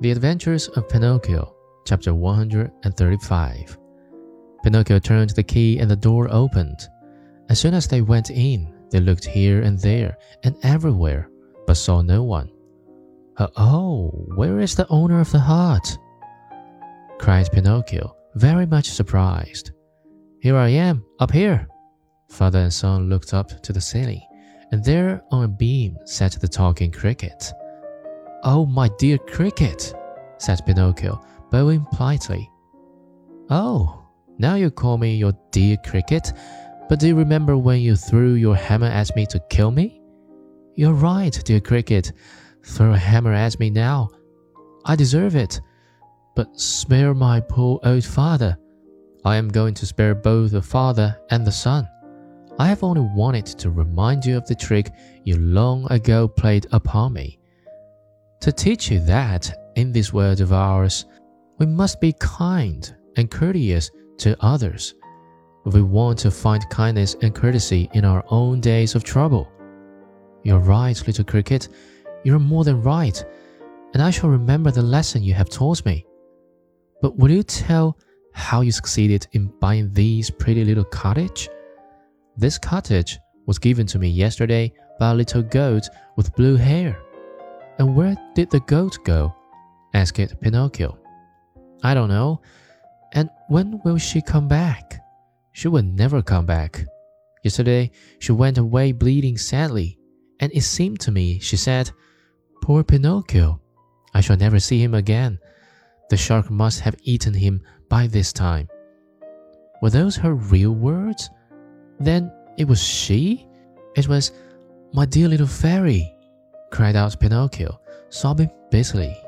The Adventures of Pinocchio, chapter 135. Pinocchio turned the key and the door opened. As soon as they went in, they looked here and there and everywhere, but saw no one. Oh, where is the owner of the hut? cried Pinocchio, very much surprised. Here I am, up here. Father and son looked up to the ceiling, and there on a beam sat the talking cricket. Oh, my dear cricket, said Pinocchio, bowing politely. Oh, now you call me your dear cricket, but do you remember when you threw your hammer at me to kill me? You're right, dear cricket. Throw a hammer at me now. I deserve it. But spare my poor old father. I am going to spare both the father and the son. I have only wanted to remind you of the trick you long ago played upon me. To teach you that, in this world of ours, we must be kind and courteous to others. We want to find kindness and courtesy in our own days of trouble. You're right, little cricket. You're more than right, and I shall remember the lesson you have taught me. But will you tell how you succeeded in buying this pretty little cottage? This cottage was given to me yesterday by a little goat with blue hair. And where did the goat go? asked Pinocchio. I don't know. And when will she come back? She will never come back. Yesterday she went away bleeding sadly, and it seemed to me she said, Poor Pinocchio, I shall never see him again. The shark must have eaten him by this time. Were those her real words? Then it was she? It was my dear little fairy cried out Pinocchio, sobbing bitterly.